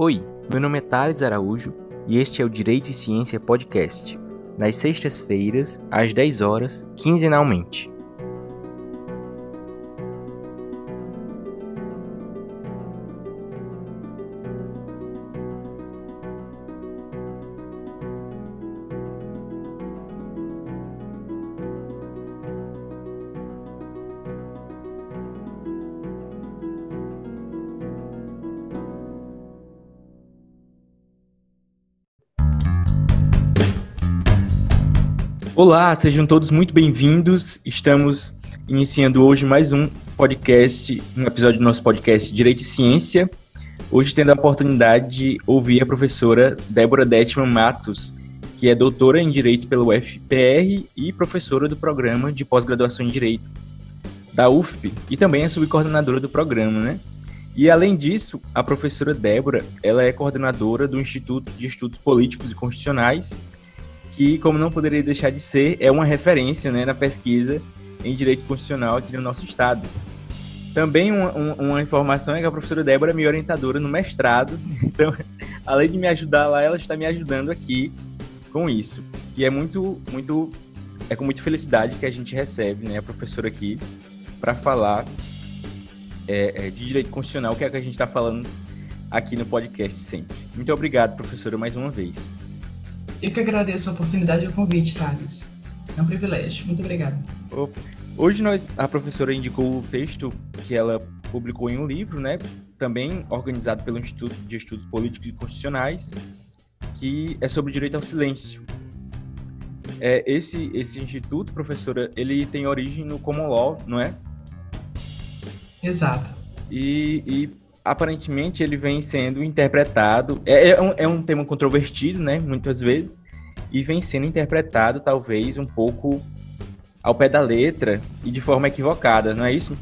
Oi, meu nome é Thales Araújo e este é o Direito e Ciência Podcast, nas sextas-feiras, às 10 horas, quinzenalmente. Olá, sejam todos muito bem-vindos. Estamos iniciando hoje mais um podcast, um episódio do nosso podcast Direito e Ciência. Hoje tendo a oportunidade de ouvir a professora Débora Detman Matos, que é doutora em Direito pelo UFPR e professora do programa de pós-graduação em Direito da UFP e também é subcoordenadora do programa, né? E além disso, a professora Débora, ela é coordenadora do Instituto de Estudos Políticos e Constitucionais que, como não poderia deixar de ser, é uma referência né, na pesquisa em direito constitucional aqui no nosso estado. Também uma, uma, informação é que a professora Débora é minha orientadora no mestrado, então, além de me ajudar lá, ela está me ajudando aqui com isso. E é muito, muito, é com muita felicidade que a gente recebe né, a professora aqui para falar é, é, de direito constitucional, que é o que a gente está falando aqui no podcast sempre. Muito obrigado, professora, mais uma vez. Eu que agradeço a oportunidade e o convite, Thales. É um privilégio. Muito obrigada. Hoje nós, a professora indicou o texto que ela publicou em um livro, né? Também organizado pelo Instituto de Estudos Políticos e Constitucionais, que é sobre direito ao silêncio. É, esse, esse instituto, professora, ele tem origem no Common Law, não é? Exato. E, e aparentemente ele vem sendo interpretado. É, é, um, é um tema controvertido, né? Muitas vezes. E vem sendo interpretado, talvez, um pouco ao pé da letra e de forma equivocada, não é isso?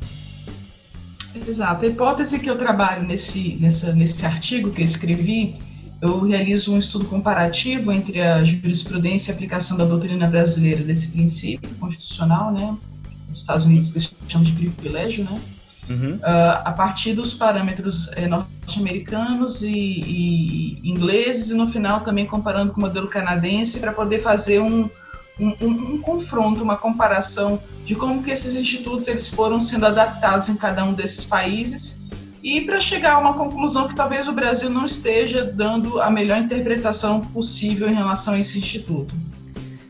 Exato. A hipótese que eu trabalho nesse, nessa, nesse artigo que eu escrevi, eu realizo um estudo comparativo entre a jurisprudência e a aplicação da doutrina brasileira desse princípio constitucional, né? Nos Estados Unidos, que chamam de privilégio, né? Uhum. uh, a partir dos parâmetros eh, norte-americanos e, e, ingleses, e no final também comparando com o modelo canadense, para poder fazer um, um, um, um, confronto, uma comparação de como que esses institutos eles foram sendo adaptados em cada um desses países e para chegar a uma conclusão que talvez o Brasil não esteja dando a melhor interpretação possível em relação a esse instituto.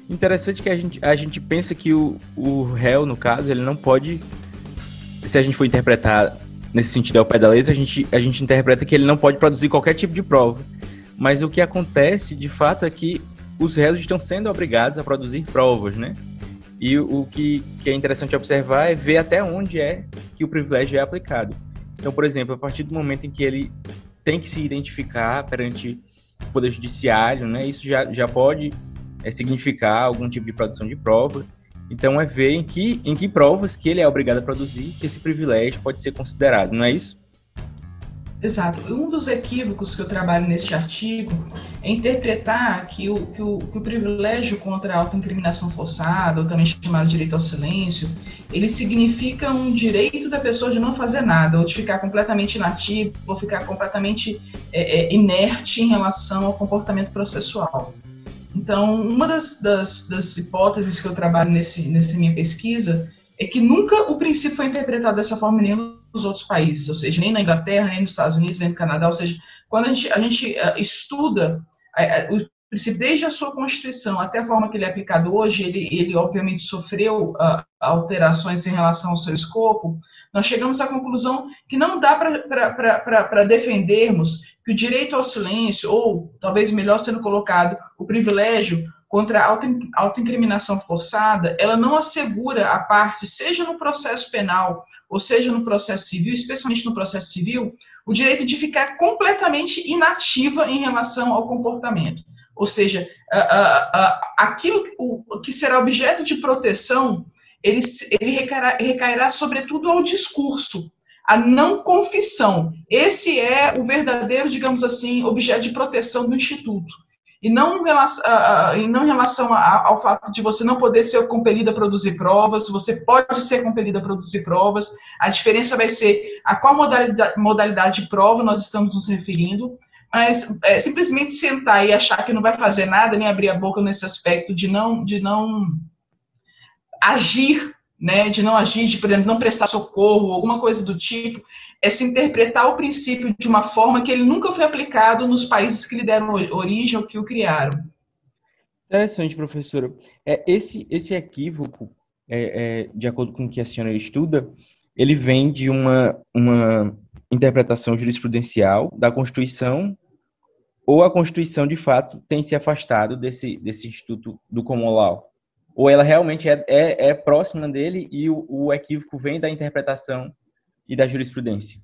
Interessante que a gente, a gente pensa que o, o réu, no caso, ele não pode se a gente for interpretar nesse sentido ao pé da letra, a gente, a gente interpreta que ele não pode produzir qualquer tipo de prova. Mas o que acontece, de fato, é que os réus estão sendo obrigados a produzir provas, né? E o que, que é interessante observar é ver até onde é que o privilégio é aplicado. Então, por exemplo, a partir do momento em que ele tem que se identificar perante o Poder Judiciário, né, isso já, já pode é, significar algum tipo de produção de prova. Então é ver em que, em que provas que ele é obrigado a produzir que esse privilégio pode ser considerado, não é isso? Exato. Um dos equívocos que eu trabalho neste artigo é interpretar que o, que o, que o privilégio contra a autoincriminação forçada, ou também chamado direito ao silêncio, ele significa um direito da pessoa de não fazer nada, ou de ficar completamente inativo, ou ficar completamente é, é, inerte em relação ao comportamento processual. Então, uma das, das, das hipóteses que eu trabalho nesse, nessa minha pesquisa é que nunca o princípio foi interpretado dessa forma nem nos outros países, ou seja, nem na Inglaterra, nem nos Estados Unidos, nem no Canadá, ou seja, quando a gente, a gente uh, estuda uh, o princípio desde a sua Constituição até a forma que ele é aplicado hoje, ele, ele obviamente sofreu uh, alterações em relação ao seu escopo, nós chegamos à conclusão que não dá para defendermos que o direito ao silêncio, ou talvez melhor sendo colocado, o privilégio contra a autoincriminação forçada, ela não assegura a parte, seja no processo penal ou seja no processo civil, especialmente no processo civil, o direito de ficar completamente inativa em relação ao comportamento. Ou seja, aquilo que será objeto de proteção ele, ele recairá, recairá sobretudo ao discurso, a não confissão. Esse é o verdadeiro, digamos assim, objeto de proteção do Instituto. E não, e não em relação ao fato de você não poder ser compelido a produzir provas, você pode ser compelido a produzir provas, a diferença vai ser a qual modalidade, modalidade de prova nós estamos nos referindo, Mas é, simplesmente sentar e achar que não vai fazer nada, nem abrir a boca nesse aspecto de não, de não agir, né, de não agir, de, por exemplo, não prestar socorro, alguma coisa do tipo, é se interpretar o princípio de uma forma que ele nunca foi aplicado nos países que lhe deram origem ou que o criaram. Interessante, professora. É, esse, esse equívoco, é, é, de acordo com o que a senhora estuda, ele vem de uma, uma interpretação jurisprudencial da Constituição ou a Constituição, de fato, tem se afastado desse, desse instituto do common law? Ou ela realmente é, é, é próxima dele e o, o equívoco vem da interpretação e da jurisprudência?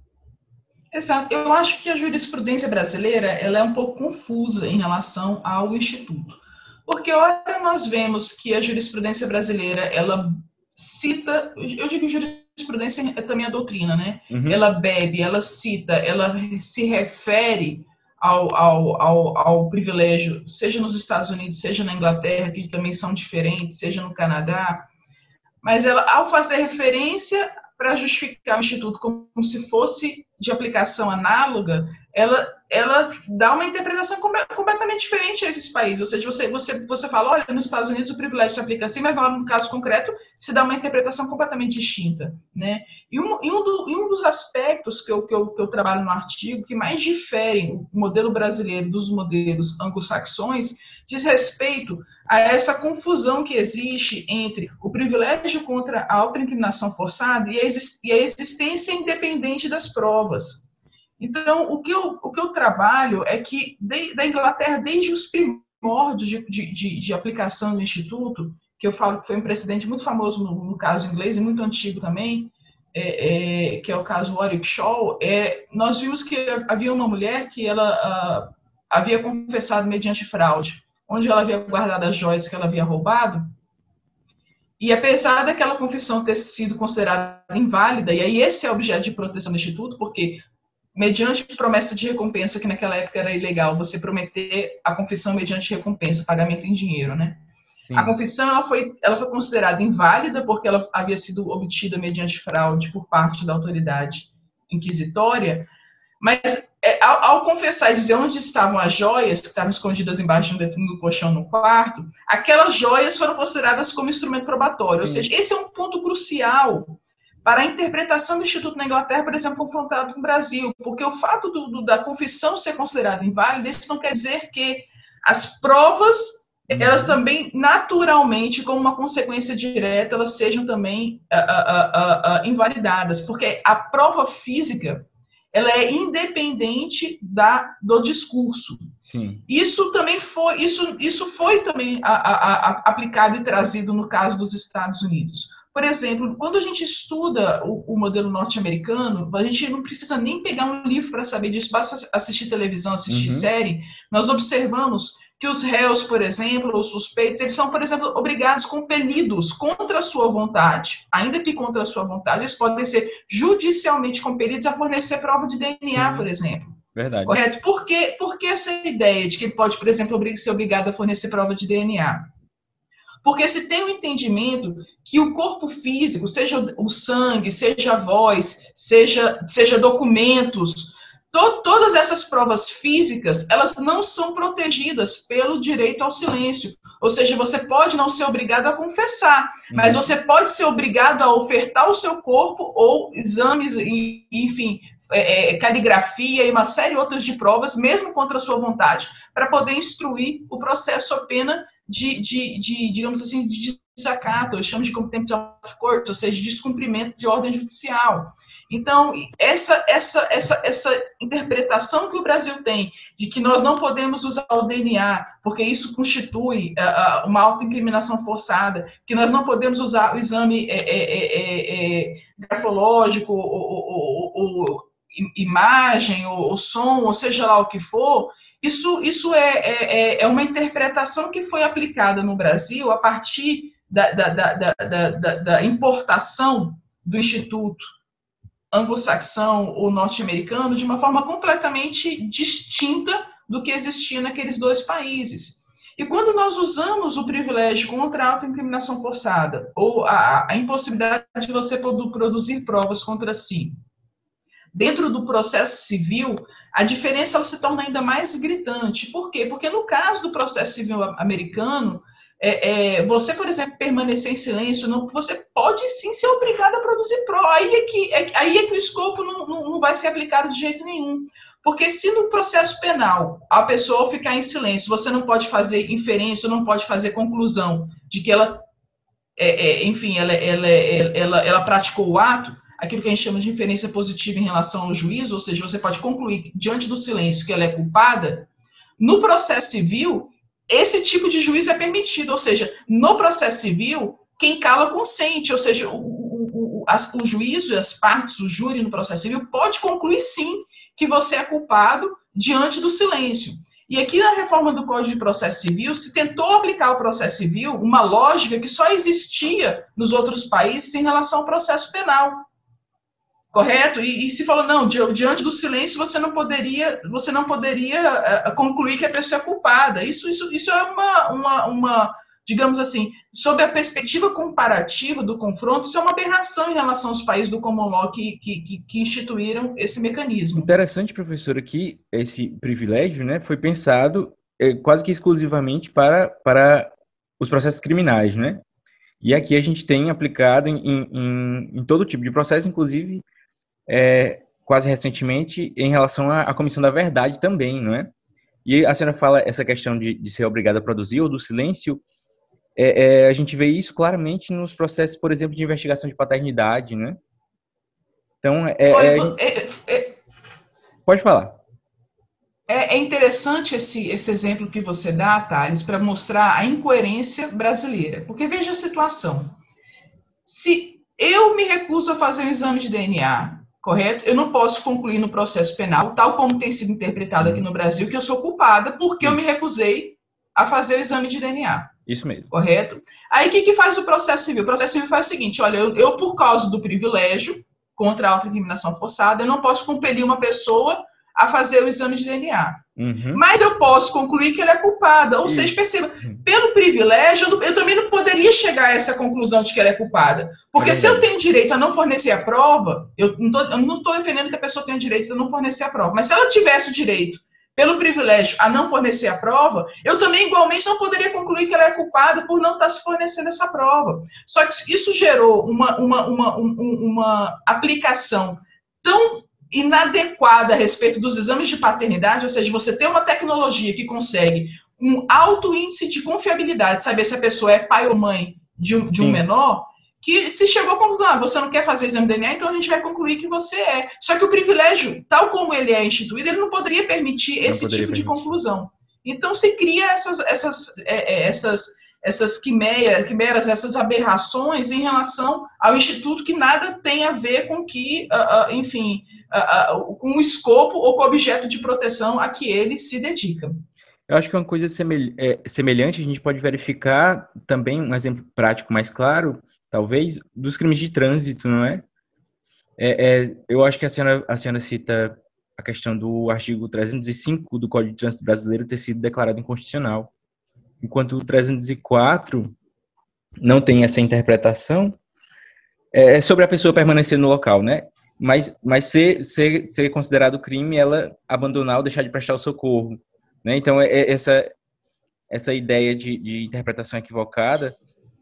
Exato. Eu acho que a jurisprudência brasileira ela é um pouco confusa em relação ao Instituto. Porque, ora, nós vemos que a jurisprudência brasileira, ela cita, eu digo jurisprudência é também a doutrina, né? Uhum. Ela bebe, ela cita, ela se refere ao, ao, ao, ao, privilégio, seja nos Estados Unidos, seja na Inglaterra, que também são diferentes, seja no Canadá, mas ela, ao fazer referência para justificar o Instituto como se fosse de aplicação análoga, ela, ela dá uma interpretação completamente diferente a esses países. Ou seja, você, você, você fala, olha, nos Estados Unidos o privilégio se aplica assim, mas no caso concreto se dá uma interpretação completamente distinta. Né? E, um, e, um, do, e um dos aspectos que eu, que, eu, que eu trabalho no artigo que mais diferem o modelo brasileiro dos modelos anglo-saxões diz respeito a essa confusão que existe entre o privilégio contra a autoincriminação forçada e a, e a existência independente das provas. Então, o que eu, o que eu trabalho é que de, da Inglaterra, desde os primórdios de, de, de, aplicação do Instituto, que eu falo que foi um precedente muito famoso no, no caso inglês e muito antigo também, é, é, que é o caso Warwick Shaw, é, nós vimos que havia uma mulher que ela uh, havia confessado mediante fraude, onde ela havia guardado as joias que ela havia roubado, e apesar daquela confissão ter sido considerada inválida, e aí esse é o objeto de proteção do Instituto, porque mediante promessa de recompensa, que naquela época era ilegal, você prometer a confissão mediante recompensa, pagamento em dinheiro, né? Sim. A confissão ela foi, ela foi considerada inválida porque ela havia sido obtida mediante fraude por parte da autoridade inquisitória, mas é, ao, ao, confessar e dizer onde estavam as joias que estavam escondidas embaixo do, do colchão no quarto, aquelas joias foram consideradas como instrumento probatório. Sim. Ou seja, esse é um ponto crucial para a interpretação do Instituto na Inglaterra, por exemplo, confrontado com o Brasil, porque o fato do, do, da confissão ser considerada inválida, isso não quer dizer que as provas, elas também, naturalmente, como uma consequência direta, elas sejam também uh, uh, uh, invalidadas, porque a prova física, ela é independente da, do discurso. Sim. Isso também foi, isso, isso foi também a, a, a, aplicado e trazido no caso dos Estados Unidos. Por exemplo, quando a gente estuda o, o modelo norte-americano, a gente não precisa nem pegar um livro para saber disso, basta assistir televisão, assistir uhum. série. Nós observamos que os réus, por exemplo, os suspeitos, eles são, por exemplo, obrigados, compelidos contra a sua vontade, ainda que contra a sua vontade, eles podem ser judicialmente compelidos a fornecer prova de DNA, Sim. por exemplo. Verdade. Correto? Por que, por que essa ideia de que ele pode, por exemplo, ser obrigado a fornecer prova de DNA? Porque se tem o um entendimento que o corpo físico, seja o sangue, seja a voz, seja, seja documentos, to, todas essas provas físicas, elas não são protegidas pelo direito ao silêncio. Ou seja, você pode não ser obrigado a confessar, uhum. mas você pode ser obrigado a ofertar o seu corpo ou exames, e, enfim, é, é, caligrafia e uma série outras de provas, mesmo contra a sua vontade, para poder instruir o processo a pena de, de, de, digamos assim, de desacato, eu chamo de contempt of court, ou seja, de descumprimento de ordem judicial. Então, essa, essa, essa, essa interpretação que o Brasil tem de que nós não podemos usar o DNA, porque isso constitui uh, uma autoincriminação forçada, que nós não podemos usar o exame é, é, é, grafológico, ou, ou, ou, imagem, ou, ou som, ou seja lá o que for, isso, isso é, é, é, é uma interpretação que foi aplicada no Brasil a partir da, da, da, da, importação do Instituto anglo-saxão ou norte-americano de uma forma completamente distinta do que existia naqueles dois países. E quando nós usamos o privilégio contra a autoincriminação forçada, ou a, a impossibilidade de você produzir provas contra si, dentro do processo civil, a diferença ela se torna ainda mais gritante. Por quê? Porque no caso do processo civil americano, é, é, você, por exemplo, permanecer em silêncio, não, você pode sim ser obrigado a produzir pró. Aí é que, é, aí é que o escopo não, não, não vai ser aplicado de jeito nenhum. Porque se no processo penal a pessoa ficar em silêncio, você não pode fazer inferência, não pode fazer conclusão de que ela, é, é, enfim, ela, ela, ela, ela, praticou o ato, aquilo que a gente chama de inferência positiva em relação ao juízo, ou seja, você pode concluir diante do silêncio que ela é culpada, no processo civil, esse tipo de juízo é permitido, ou seja, no processo civil, quem cala consente, ou seja, o, o, o, as, o juízo, as partes, o júri no processo civil pode concluir sim que você é culpado diante do silêncio. E aqui na reforma do Código de Processo Civil se tentou aplicar o processo civil uma lógica que só existia nos outros países em relação ao processo penal. Correto? E, e se falou, não, diante do silêncio você não poderia, você não poderia uh, concluir que a pessoa é culpada. Isso, isso, isso é uma, uma, uma digamos assim, sob a perspectiva comparativa do confronto, isso é uma aberração em relação aos países do common law que, que, que instituíram esse mecanismo. Interessante, professora, que esse privilégio né, foi pensado é, quase que exclusivamente para, para os processos criminais, né? E aqui a gente tem aplicado em, em, em todo tipo de processo, inclusive é, quase recentemente em relação à, à Comissão da Verdade também, não é? E a senhora fala essa questão de, de ser obrigada a produzir ou do silêncio é, é, a gente vê isso claramente nos processos, por exemplo, de investigação de paternidade, né? Então, é, é, é, é pode falar. É, interessante esse, esse exemplo que você dá, Thales, para mostrar a incoerência brasileira. Porque veja a situação. Se eu me recuso a fazer um exame de DNA, correto? Eu não posso concluir no processo penal, tal como tem sido interpretado aqui no Brasil, que eu sou culpada porque eu me recusei a fazer o exame de DNA. Isso mesmo. Correto? Aí o que, que faz o processo civil? O processo civil faz o seguinte: olha, eu, eu por causa do privilégio contra a autoincriminação forçada, eu não posso compelir uma pessoa a fazer o exame de DNA. Uhum. Mas eu posso concluir que ela é culpada. Ou seja, perceba, uhum. pelo privilégio, eu, também não poderia chegar a essa conclusão de que ela é culpada. Porque é se eu tenho direito a não fornecer a prova, eu não estou defendendo que a pessoa tenha direito a não fornecer a prova, mas se ela tivesse o direito pelo privilégio a não fornecer a prova, eu também igualmente não poderia concluir que ela é culpada por não estar se fornecendo essa prova. Só que isso gerou uma, uma, uma, uma aplicação tão inadequada a respeito dos exames de paternidade, ou seja, você ter uma tecnologia que consegue um alto índice de confiabilidade, saber se a pessoa é pai ou mãe de um, de um menor, que se chegou a conclusão, ah, você não quer fazer exame de DNA, então a gente vai concluir que você é. Só que o privilégio, tal como ele é instituído, ele não poderia permitir não esse poderia tipo permitir. de conclusão. Então se cria essas, essas, é, é, essas, essas quimeras, essas aberrações em relação ao instituto que nada tem a ver com que, uh, uh, enfim, uh, com o escopo ou com o objeto de proteção a que ele se dedica. Eu acho que uma coisa é, semelhante a gente pode verificar também um exemplo prático mais claro talvez, dos crimes de trânsito, não é? é, é eu acho que a senhora, a senhora cita a questão do artigo 305 do Código de Trânsito Brasileiro ter sido declarado inconstitucional, enquanto o 304 não tem essa interpretação, é, é sobre a pessoa permanecer no local, né? Mas, mas ser, ser, ser considerado crime ela abandonar ou deixar de prestar o socorro, né? Então, é, é essa, essa ideia de, de interpretação equivocada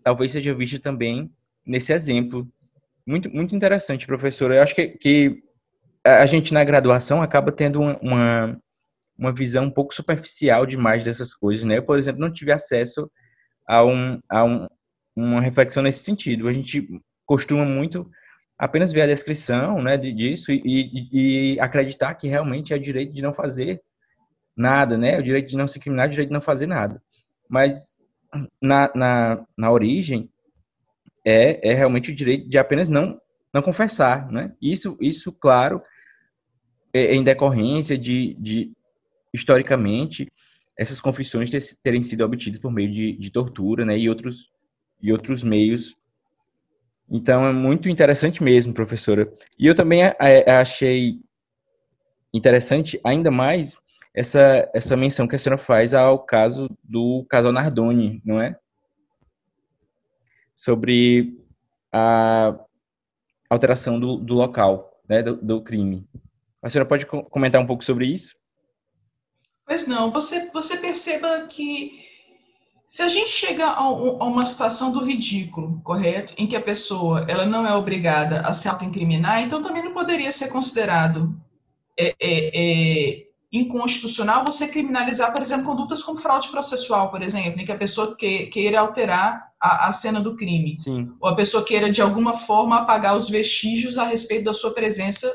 talvez seja vista também nesse exemplo. Muito, muito interessante, professora. Eu acho que, que a gente na graduação acaba tendo uma, uma visão um pouco superficial demais dessas coisas, né? Eu, por exemplo, não tive acesso a, um, a um, uma reflexão nesse sentido. A gente costuma muito apenas ver a descrição né, disso e, e, e acreditar que realmente é o direito de não fazer nada, né? O direito de não se criminar, o direito de não fazer nada. Mas na, na, na origem, é, é realmente o direito de apenas não, não confessar, né? Isso, isso claro, é, é em decorrência de, de, historicamente, essas confissões terem sido obtidas por meio de, de tortura, né? E outros, e outros meios. Então, é muito interessante mesmo, professora. E eu também achei interessante ainda mais essa, essa menção que a senhora faz ao caso do casal Nardoni, não é? sobre a alteração do, do local né, do, do, crime. A senhora pode comentar um pouco sobre isso? Pois não, você, você perceba que se a gente chega a, a, uma situação do ridículo, correto, em que a pessoa ela não é obrigada a se autoincriminar, então também não poderia ser considerado é, é, é, inconstitucional você criminalizar, por exemplo, condutas como fraude processual, por exemplo, em que a pessoa que, queira alterar a, a, cena do crime, Sim. ou a pessoa queira de alguma forma apagar os vestígios a respeito da sua presença,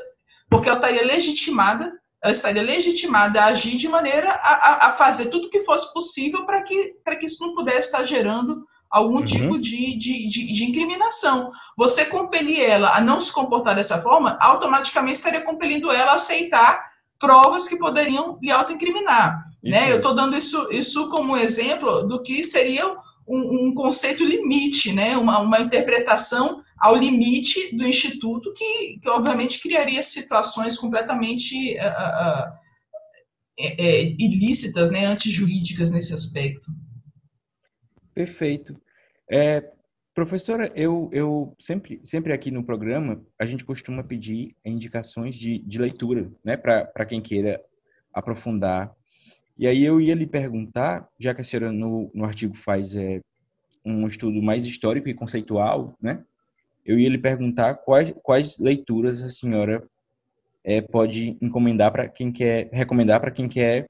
porque ela estaria legitimada ela estaria legitimada a agir de maneira a, a, fazer tudo o que fosse possível para que, que isso não pudesse estar gerando algum uhum. tipo de, de, de, de, incriminação. Você compelir ela a não se comportar dessa forma, automaticamente estaria compelindo ela a aceitar provas que poderiam lhe autoincriminar. Né? Eu estou dando isso, isso como exemplo do que seria um, um conceito limite, né? uma, uma interpretação ao limite do Instituto, que, que obviamente criaria situações completamente uh, uh, é, ilícitas, né, antijurídicas nesse aspecto. Perfeito. É, professora, eu, eu sempre, sempre aqui no programa, a gente costuma pedir indicações de, de leitura, né, para quem queira aprofundar. E aí eu ia lhe perguntar, já que a senhora no, no artigo faz é, um estudo mais histórico e conceitual, né, eu ia lhe perguntar quais, quais leituras a senhora é, pode encomendar para quem quer, recomendar para quem quer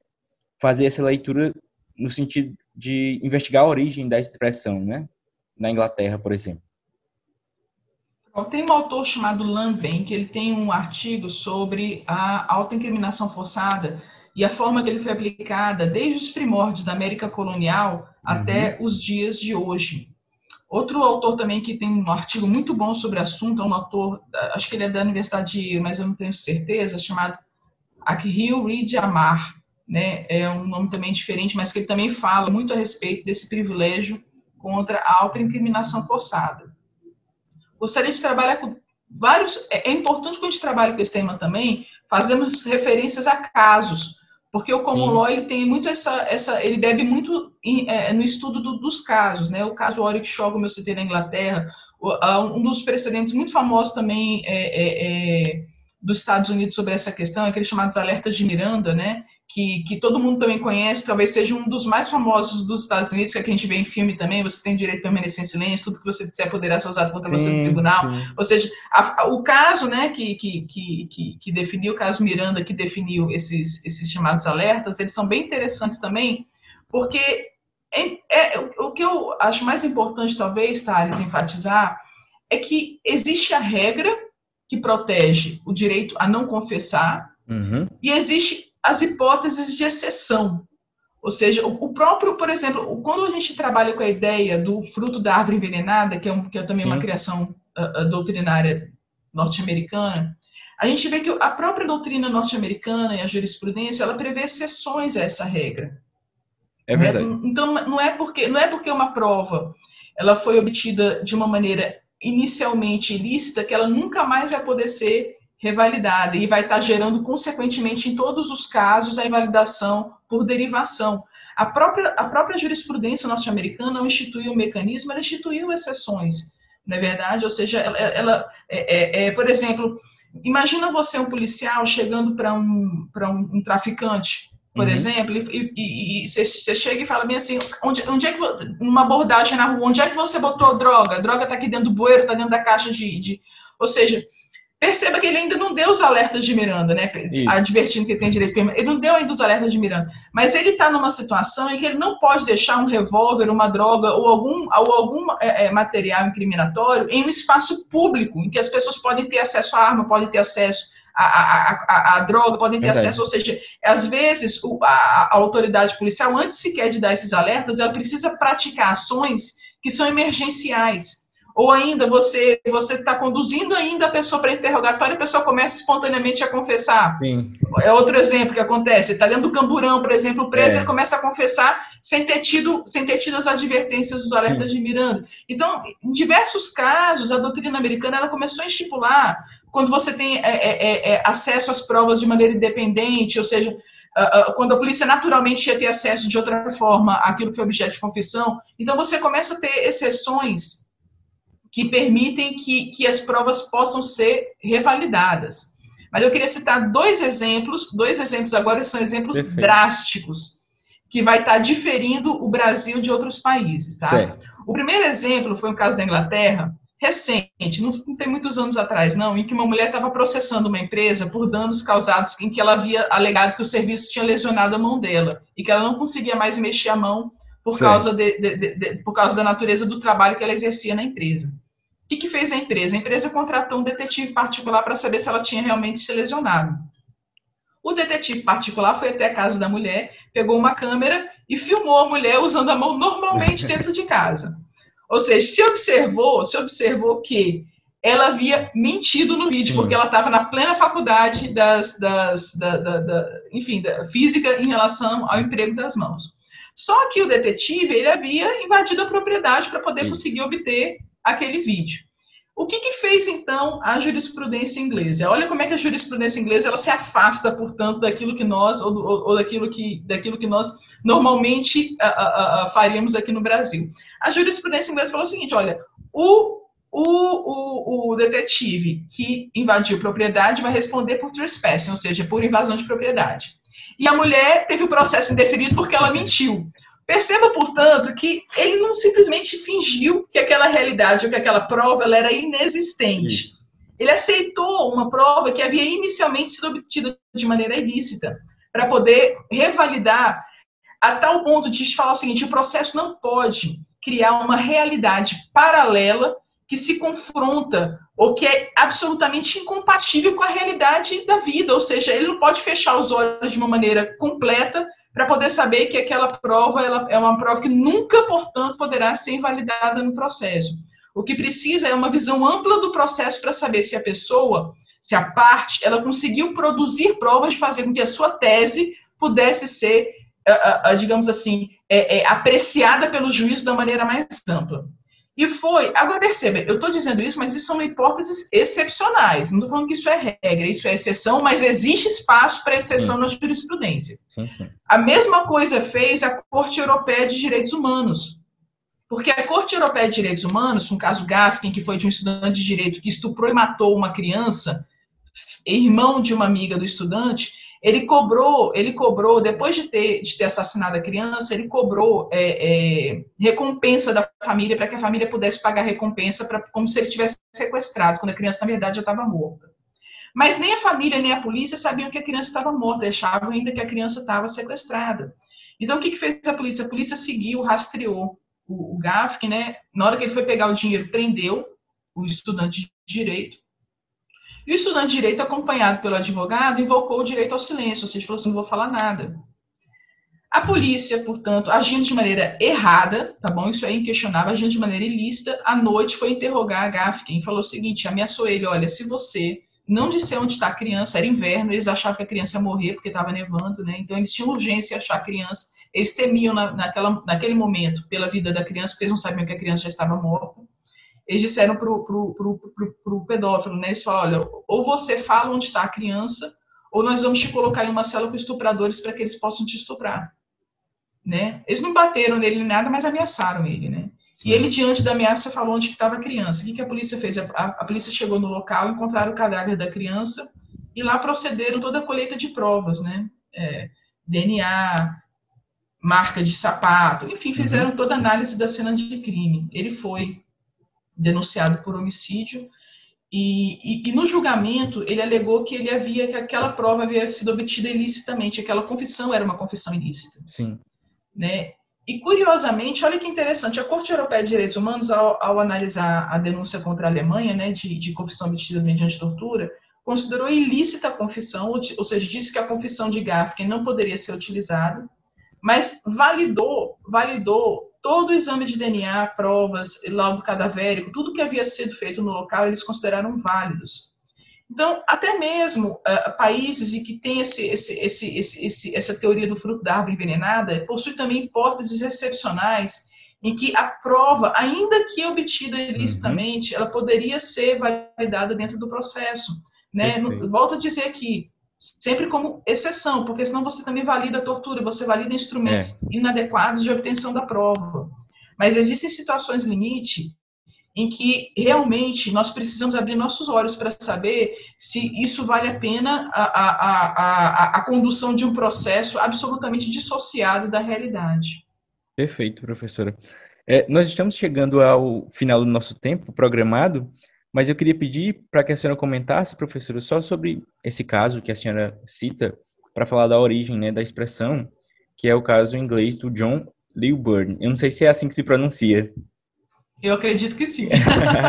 fazer essa leitura no sentido de investigar a origem da expressão, né? Na Inglaterra, por exemplo. Tem um autor chamado Lanvin, que ele tem um artigo sobre a autoincriminação forçada e a forma que ele foi aplicada desde os primórdios da América colonial uhum. até os dias de hoje. Outro autor também que tem um artigo muito bom sobre o assunto, é um autor, acho que ele é da Universidade de mas eu não tenho certeza, chamado Akhil Reed Amar, né? É um nome também diferente, mas que ele também fala muito a respeito desse privilégio contra a autoincriminação forçada. Gostaria de trabalhar com vários. É, é importante quando a gente trabalha com esse tema também, fazermos referências a casos, porque o common law ele tem muito essa, essa ele bebe muito em, é, no estudo do, dos casos, né? O caso Oric Shaw, como eu citei na Inglaterra, um dos precedentes muito famosos também é, é, é, dos Estados Unidos sobre essa questão, é aqueles chamados alertas de Miranda, né? Que, que todo mundo também conhece, talvez seja um dos mais famosos dos Estados Unidos, que, é que a gente vê em filme também, você tem direito de permanecer em silêncio, tudo que você disser poderá ser usado contra sim, você no tribunal. Sim. Ou seja, a, a, o caso né, que, que, que, que, definiu, o caso Miranda, que definiu esses, esses chamados alertas, eles são bem interessantes também, porque é, é, o que eu acho mais importante, talvez, Thales, enfatizar, é que existe a regra que protege o direito a não confessar, uhum. e existe as hipóteses de exceção. Ou seja, o próprio, por exemplo, quando a gente trabalha com a ideia do fruto da árvore envenenada, que é, um, que é também Sim. uma criação uh, doutrinária norte-americana, a gente vê que a própria doutrina norte-americana e a jurisprudência, ela prevê exceções a essa regra. É verdade. Então, não é porque não é porque uma prova ela foi obtida de uma maneira inicialmente ilícita que ela nunca mais vai poder ser revalidada e vai estar gerando, consequentemente, em todos os casos, a invalidação por derivação. A própria, a própria jurisprudência norte-americana não instituiu um mecanismo, ela instituiu exceções, não é verdade? Ou seja, ela, ela é, é, é, por exemplo, imagina você, um policial, chegando para um, um, um traficante, por uhum. exemplo, e, você chega e fala bem assim, onde, onde é que, uma abordagem na rua, onde é que você botou droga? A droga está aqui dentro do bueiro, está dentro da caixa de, de... Ou seja, Perceba que ele ainda não deu os alertas de Miranda, né? Isso. Advertindo que tem direito Ele não deu ainda os alertas de Miranda. Mas ele está numa situação em que ele não pode deixar um revólver, uma droga ou algum, ou algum é, é, material incriminatório em um espaço público, em que as pessoas podem ter acesso à arma, podem ter acesso à, à, à, à droga, podem ter Verdade. acesso. Ou seja, às vezes o, a, a autoridade policial, antes sequer de dar esses alertas, ela precisa praticar ações que são emergenciais ou ainda você você está conduzindo ainda a pessoa para interrogatório e a pessoa começa espontaneamente a confessar. Sim. É outro exemplo que acontece. Está dentro do camburão, por exemplo, o preso é. ele começa a confessar sem ter tido sem ter tido as advertências dos alertas Sim. de Miranda. Então, em diversos casos, a doutrina americana ela começou a estipular quando você tem é, é, é, é acesso às provas de maneira independente, ou seja, quando a polícia naturalmente ia ter acesso de outra forma àquilo que foi objeto de confissão. Então, você começa a ter exceções que permitem que, que as provas possam ser revalidadas. Mas eu queria citar dois exemplos, dois exemplos agora são exemplos Perfeito. drásticos, que vai estar diferindo o Brasil de outros países, tá? Certo. O primeiro exemplo foi o caso da Inglaterra, recente, não, não tem muitos anos atrás, não, em que uma mulher estava processando uma empresa por danos causados em que ela havia alegado que o serviço tinha lesionado a mão dela e que ela não conseguia mais mexer a mão por, causa, de, de, de, por causa da natureza do trabalho que ela exercia na empresa. O que, que fez a empresa? A empresa contratou um detetive particular para saber se ela tinha realmente se lesionado. O detetive particular foi até a casa da mulher, pegou uma câmera e filmou a mulher usando a mão normalmente dentro de casa. Ou seja, se observou, se observou que ela havia mentido no vídeo, Sim. porque ela estava na plena faculdade das, das da, da, da, enfim, da física em relação ao emprego das mãos. Só que o detetive ele havia invadido a propriedade para poder Isso. conseguir obter aquele vídeo. O que, que, fez então a jurisprudência inglesa? Olha como é que a jurisprudência inglesa ela se afasta, portanto, daquilo que nós ou, ou, ou daquilo que daquilo que nós normalmente faríamos aqui no Brasil. A jurisprudência inglesa falou o seguinte: olha, o, o, o, o detetive que invadiu propriedade vai responder por trespassing, ou seja, por invasão de propriedade. E a mulher teve o processo indeferido porque ela mentiu. Perceba, portanto, que ele não simplesmente fingiu que aquela realidade ou que aquela prova ela era inexistente. Isso. Ele aceitou uma prova que havia inicialmente sido obtida de maneira ilícita, para poder revalidar a tal ponto de falar o seguinte: o processo não pode criar uma realidade paralela que se confronta ou que é absolutamente incompatível com a realidade da vida, ou seja, ele não pode fechar os olhos de uma maneira completa para poder saber que aquela prova ela é uma prova que nunca, portanto, poderá ser invalidada no processo. O que precisa é uma visão ampla do processo para saber se a pessoa, se a parte, ela conseguiu produzir provas de fazer com que a sua tese pudesse ser, digamos assim, é, é, apreciada pelo juízo da maneira mais ampla. E foi. Agora perceba, eu estou dizendo isso, mas isso são hipóteses excepcionais. Não estou falando que isso é regra, isso é exceção, mas existe espaço para exceção sim. na jurisprudência. Sim, sim. A mesma coisa fez a Corte Europeia de Direitos Humanos. Porque a Corte Europeia de Direitos Humanos, um caso Gafken, que foi de um estudante de direito que estuprou e matou uma criança, irmão de uma amiga do estudante, ele cobrou, ele cobrou, depois de ter, de ter assassinado a criança, ele cobrou é, é, recompensa da família para que a família pudesse pagar recompensa pra, como se ele tivesse sequestrado, quando a criança, na verdade, já estava morta. Mas nem a família nem a polícia sabiam que a criança estava morta, achavam ainda que a criança estava sequestrada. Então, o que, que fez a polícia? A polícia seguiu, rastreou o, o Gafk, né? Na hora que ele foi pegar o dinheiro, prendeu o estudante de direito e o estudante de direito, acompanhado pelo advogado, invocou o direito ao silêncio, ou seja, falou assim: não vou falar nada. A polícia, portanto, agindo de maneira errada, tá bom? Isso é inquestionável, agindo de maneira ilícita, à noite foi interrogar a Gafken e falou o seguinte: ameaçou ele, olha, se você não disser onde está a criança, era inverno, eles achavam que a criança ia morrer porque estava nevando, né? Então eles tinham urgência em achar a criança, eles temiam na, naquela, naquele momento pela vida da criança, porque eles não sabiam que a criança já estava morta eles disseram pro, pro, pro, pro, pro pedófilo, né? Eles falaram, olha, ou você fala onde está a criança, ou nós vamos te colocar em uma cela com estupradores para que eles possam te estuprar, né? Eles não bateram nele nem nada, mas ameaçaram ele, né? Sim. E ele, diante da ameaça, falou onde estava a criança. O que, que a polícia fez? A, a, a, polícia chegou no local, encontraram o cadáver da criança e lá procederam toda a colheita de provas, né? É, DNA, marca de sapato, enfim, fizeram uhum. toda a análise da cena de crime. Ele foi denunciado por homicídio. E, e, e, no julgamento ele alegou que ele havia que aquela prova havia sido obtida ilicitamente, aquela confissão era uma confissão ilícita. Sim. Né? E curiosamente, olha que interessante, a Corte Europeia de Direitos Humanos, ao, ao analisar a denúncia contra a Alemanha, né, de, de confissão obtida mediante tortura, considerou ilícita a confissão, ou, seja, disse que a confissão de Gafken não poderia ser utilizada, mas validou, validou todo o exame de DNA, provas, laudo cadavérico, tudo que havia sido feito no local, eles consideraram válidos. Então, até mesmo uh, países em que tem esse, esse, esse, essa teoria do fruto da árvore envenenada, possuem também hipóteses excepcionais em que a prova, ainda que obtida ilicitamente, uhum. ela poderia ser validada dentro do processo. Né? Volto a dizer aqui, sempre como exceção, porque senão você também valida a tortura, você valida instrumentos é. inadequados de obtenção da prova. Mas existem situações limite em que realmente nós precisamos abrir nossos olhos para saber se isso vale a pena a, a, a, a, condução de um processo absolutamente dissociado da realidade. Perfeito, professora. É, nós estamos chegando ao final do nosso tempo programado, mas eu queria pedir para que a senhora comentasse, professora, só sobre esse caso que a senhora cita, para falar da origem né, da expressão, que é o caso em inglês do John Lilburn. Eu não sei se é assim que se pronuncia. Eu acredito que sim.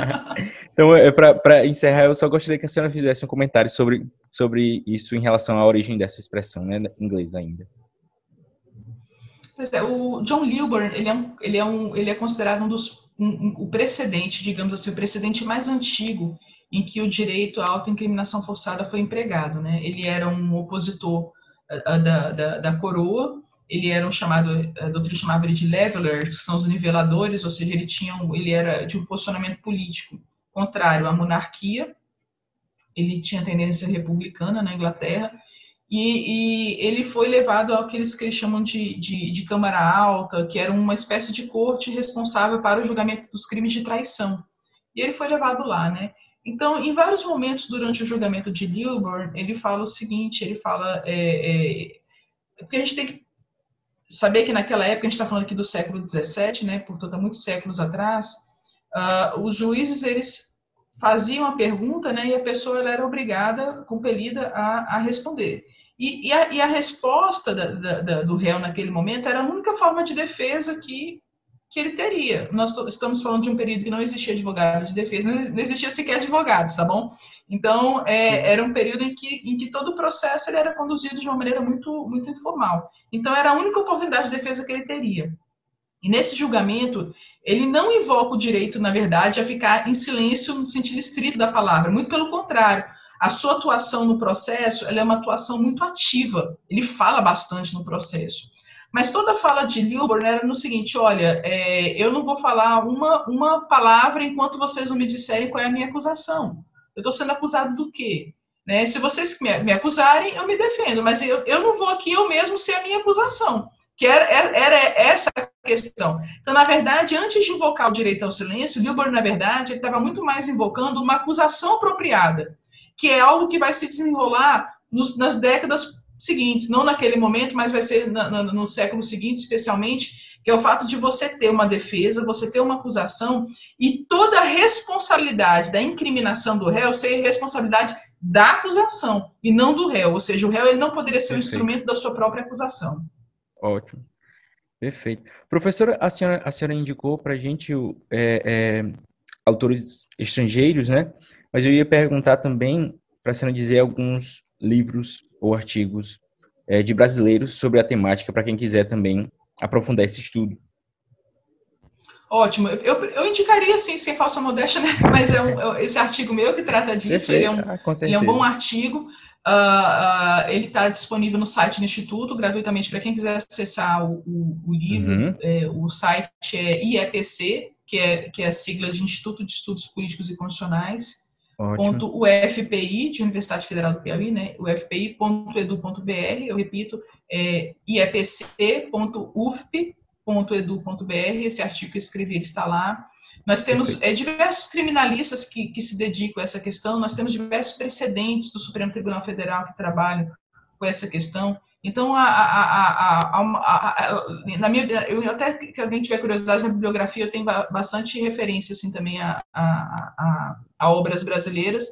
então, é, para encerrar, eu só gostaria que a senhora fizesse um comentário sobre, sobre isso em relação à origem dessa expressão, né, em inglês ainda. É, o John Lilburn, ele é, um, ele é, um, ele é considerado um dos, um, um, o precedente, digamos assim, o precedente mais antigo em que o direito à autoincriminação forçada foi empregado. Né? Ele era um opositor uh, da, da, da coroa, ele era um chamado, a doutrina chamava ele de leveler, que são os niveladores, ou seja, ele tinha, ele era de um posicionamento político contrário à monarquia, ele tinha tendência republicana na Inglaterra, e, e ele foi levado àqueles que eles chamam de, de, de Câmara Alta, que era uma espécie de corte responsável para o julgamento dos crimes de traição. E ele foi levado lá, né? Então, em vários momentos durante o julgamento de Lilburn, ele fala o seguinte, ele fala... É, é, porque a gente tem que saber que naquela época, a gente está falando aqui do século XVII, né, portanto, há muitos séculos atrás, uh, os juízes, eles faziam a pergunta, né, e a pessoa ela era obrigada, compelida a, a responder. E, e, a, e, a, resposta da, da, do réu naquele momento era a única forma de defesa que que ele teria. Nós estamos falando de um período que não existia advogado de defesa, não existia sequer advogados, tá bom? Então, é, era um período em que, em que todo o processo ele era conduzido de uma maneira muito, muito informal. Então, era a única oportunidade de defesa que ele teria. E nesse julgamento, ele não invoca o direito, na verdade, a ficar em silêncio no sentido estrito da palavra, muito pelo contrário. A sua atuação no processo é uma atuação muito ativa. Ele fala bastante no processo. Mas toda a fala de Lilburn era no seguinte: olha, é, eu não vou falar uma, uma palavra enquanto vocês não me disserem qual é a minha acusação. Eu estou sendo acusado do quê? Né? Se vocês me, me, acusarem, eu me defendo, mas eu, eu não vou aqui eu mesmo ser a minha acusação. Que era, era essa a questão. Então, na verdade, antes de invocar o direito ao silêncio, Lilburn, na verdade, estava muito mais invocando uma acusação apropriada, que é algo que vai se desenrolar nos, nas décadas seguintes, não naquele momento, mas vai ser na, na, no século seguinte, especialmente, que é o fato de você ter uma defesa, você ter uma acusação e toda a responsabilidade da incriminação do réu ser responsabilidade da acusação e não do réu, ou seja, o réu ele não poderia ser Perfeito. um instrumento da sua própria acusação. Ótimo. Perfeito. Professora, a senhora, a senhora indicou para a gente é, é, autores estrangeiros, né? Mas eu ia perguntar também para a senhora dizer alguns livros ou artigos é, de brasileiros sobre a temática, para quem quiser também aprofundar esse estudo. Ótimo. Eu, eu indicaria, assim, sem falsa modéstia, né? mas é um, é esse artigo meu que trata disso, ele é, um, ah, ele é um bom artigo. Uh, uh, ele está disponível no site do Instituto, gratuitamente, para quem quiser acessar o, o, o livro. Uhum. É, o site é IEPC, que é, que é a sigla de Instituto de Estudos Políticos e Constitucionais UFPI, de Universidade Federal do Piauí, né, ufpi.edu.br, eu repito, é iepc.ufp.edu.br, esse artigo que escrevi está lá. Nós temos é, diversos criminalistas que, que se dedicam a essa questão, nós temos diversos precedentes do Supremo Tribunal Federal que trabalham com essa questão. Então, a, a, a, na minha, eu até que alguém tiver curiosidade na bibliografia, eu tenho bastante referência assim também a, a, obras brasileiras,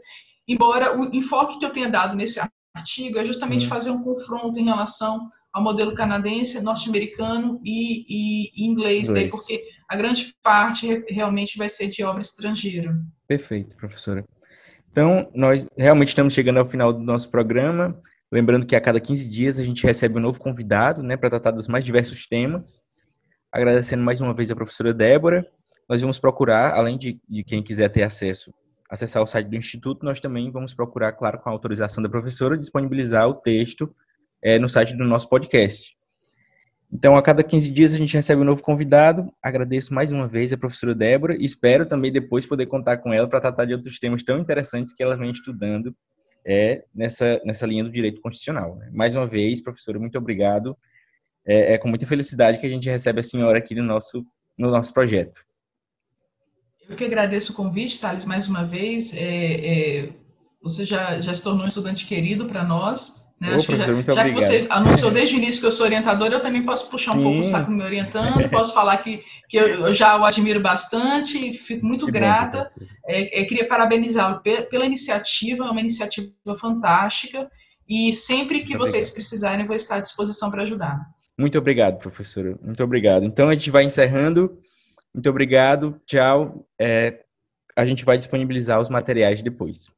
embora o enfoque que eu tenha dado nesse artigo é justamente Sim. fazer um confronto em relação ao modelo canadense, norte-americano e, e, inglês, inglês. Daí, porque a grande parte realmente vai ser de obra estrangeira. Perfeito, professora. Então, nós realmente estamos chegando ao final do nosso programa. Lembrando que a cada 15 dias a gente recebe um novo convidado, né, para tratar dos mais diversos temas. Agradecendo mais uma vez a professora Débora. Nós vamos procurar, além de, de quem quiser ter acesso, acessar o site do Instituto, nós também vamos procurar, claro, com a autorização da professora, disponibilizar o texto é, no site do nosso podcast. Então, a cada 15 dias a gente recebe um novo convidado. Agradeço mais uma vez a professora Débora e espero também depois poder contar com ela para tratar de outros temas tão interessantes que ela vem estudando é nessa, nessa linha do direito constitucional. Né? Mais uma vez, professora, muito obrigado. É, é, com muita felicidade que a gente recebe a senhora aqui no nosso, no nosso projeto. Eu que agradeço o convite, Thales, mais uma vez. É, é, você já, já se tornou um estudante querido para nós. Né? Ô, já, já que obrigado. você anunciou desde o início que eu sou orientadora, eu também posso puxar um Sim. pouco o saco me orientando, posso falar que, que eu, eu já o admiro bastante, fico muito Que bom, grata. professor. É, é, queria parabenizá-lo pe- pela iniciativa, é uma iniciativa fantástica. E sempre que Muito vocês obrigado. precisarem, vou estar à disposição para ajudar. Muito obrigado, professora. Muito obrigado. Então a gente vai encerrando. Muito obrigado. Tchau. É, a gente vai disponibilizar os materiais depois.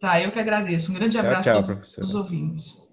Tá, eu que agradeço. Um grande Tchau, abraço tchau, a todos os ouvintes.